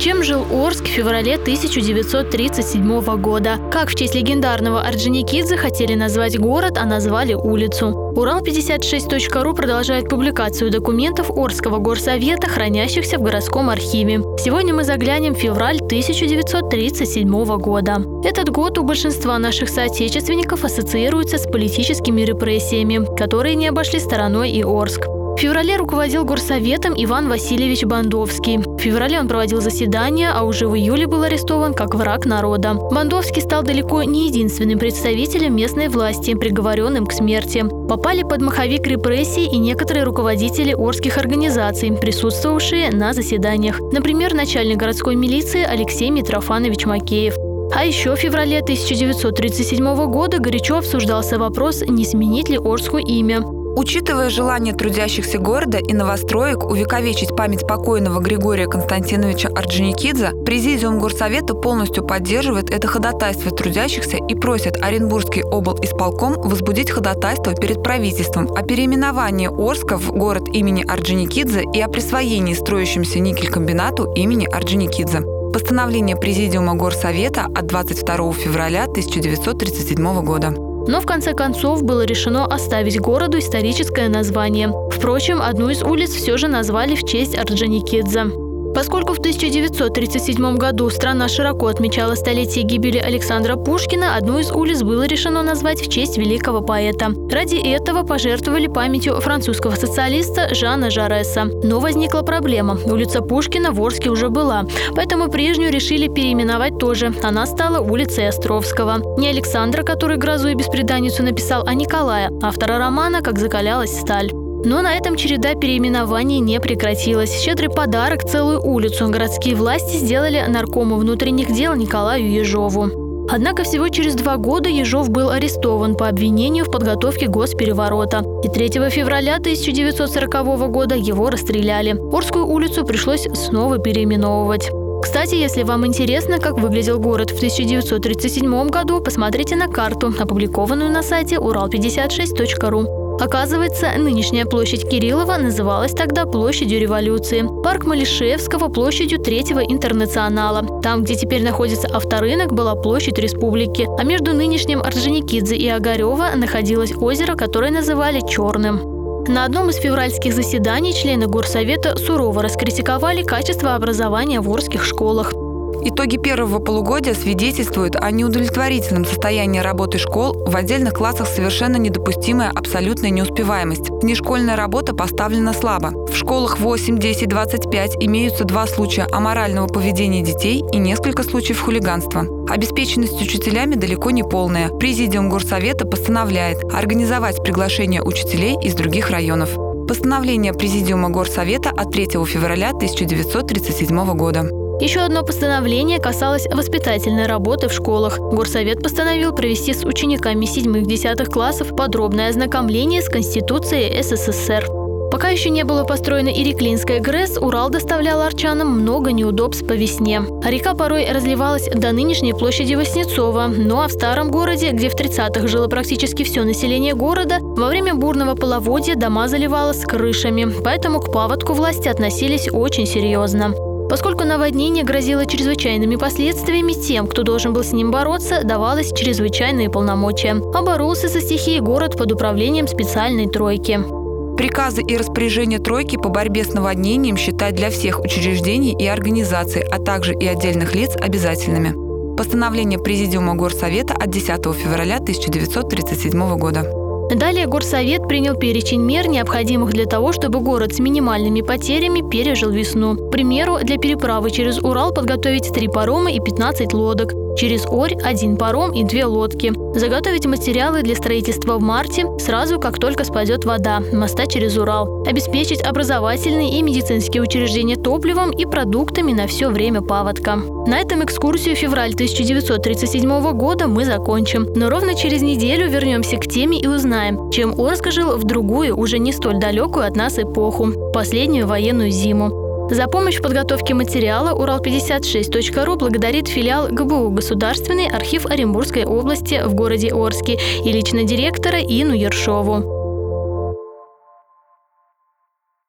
Чем жил Орск в феврале 1937 года? Как в честь легендарного Орджоникидзе хотели назвать город, а назвали улицу? Урал56.ру продолжает публикацию документов Орского горсовета, хранящихся в городском архиве. Сегодня мы заглянем в февраль 1937 года. Этот год у большинства наших соотечественников ассоциируется с политическими репрессиями, которые не обошли стороной и Орск. В феврале руководил горсоветом Иван Васильевич Бандовский. В феврале он проводил заседания, а уже в июле был арестован как враг народа. Бандовский стал далеко не единственным представителем местной власти, приговоренным к смерти. Попали под маховик репрессий и некоторые руководители орских организаций, присутствовавшие на заседаниях. Например, начальник городской милиции Алексей Митрофанович Макеев. А еще в феврале 1937 года горячо обсуждался вопрос, не сменить ли Орску имя. Учитывая желание трудящихся города и новостроек увековечить память покойного Григория Константиновича Орджоникидзе, Президиум Горсовета полностью поддерживает это ходатайство трудящихся и просит Оренбургский обл. исполком возбудить ходатайство перед правительством о переименовании Орска в город имени Орджоникидзе и о присвоении строящемуся никель-комбинату имени Орджоникидзе. Постановление Президиума Горсовета от 22 февраля 1937 года. Но в конце концов было решено оставить городу историческое название. Впрочем, одну из улиц все же назвали в честь Орджоникидзе. Поскольку в 1937 году страна широко отмечала столетие гибели Александра Пушкина, одну из улиц было решено назвать в честь великого поэта. Ради этого пожертвовали памятью французского социалиста Жана Жареса. Но возникла проблема. Улица Пушкина в Орске уже была, поэтому прежнюю решили переименовать тоже. Она стала улицей Островского. Не Александра, который «Грозу и беспреданницу» написал, а Николая, автора романа «Как закалялась сталь». Но на этом череда переименований не прекратилась. Щедрый подарок целую улицу городские власти сделали наркому внутренних дел Николаю Ежову. Однако всего через два года Ежов был арестован по обвинению в подготовке госпереворота. И 3 февраля 1940 года его расстреляли. Орскую улицу пришлось снова переименовывать. Кстати, если вам интересно, как выглядел город в 1937 году, посмотрите на карту, опубликованную на сайте урал56.ру. Оказывается, нынешняя площадь Кириллова называлась тогда площадью революции. Парк Малишевского – площадью Третьего интернационала. Там, где теперь находится авторынок, была площадь республики. А между нынешним Орджоникидзе и Огарева находилось озеро, которое называли Черным. На одном из февральских заседаний члены Горсовета сурово раскритиковали качество образования в Орских школах. Итоги первого полугодия свидетельствуют о неудовлетворительном состоянии работы школ, в отдельных классах совершенно недопустимая абсолютная неуспеваемость. Внешкольная работа поставлена слабо. В школах 8, 10, 25 имеются два случая аморального поведения детей и несколько случаев хулиганства. Обеспеченность учителями далеко не полная. Президиум Горсовета постановляет организовать приглашение учителей из других районов. Постановление Президиума Горсовета от 3 февраля 1937 года. Еще одно постановление касалось воспитательной работы в школах. Горсовет постановил провести с учениками 7-10 классов подробное ознакомление с Конституцией СССР. Пока еще не было построено Иреклинская ГРЭС, Урал доставлял арчанам много неудобств по весне. река порой разливалась до нынешней площади Воснецова. Ну а в старом городе, где в 30-х жило практически все население города, во время бурного половодья дома заливало крышами. Поэтому к паводку власти относились очень серьезно. Поскольку наводнение грозило чрезвычайными последствиями тем, кто должен был с ним бороться, давалось чрезвычайные полномочия. А боролся со стихией город под управлением специальной тройки. Приказы и распоряжения тройки по борьбе с наводнением считать для всех учреждений и организаций, а также и отдельных лиц обязательными. Постановление Президиума Горсовета от 10 февраля 1937 года. Далее Горсовет принял перечень мер, необходимых для того, чтобы город с минимальными потерями пережил весну. К примеру, для переправы через Урал подготовить три парома и 15 лодок. Через Орь один паром и две лодки. Заготовить материалы для строительства в марте, сразу как только спадет вода, моста через Урал. Обеспечить образовательные и медицинские учреждения топливом и продуктами на все время паводка. На этом экскурсию февраль 1937 года мы закончим. Но ровно через неделю вернемся к теме и узнаем, чем Орск жил в другую, уже не столь далекую от нас эпоху – последнюю военную зиму. За помощь в подготовке материала Урал56.ру благодарит филиал ГБУ Государственный архив Оренбургской области в городе Орске и лично директора Ину Ершову.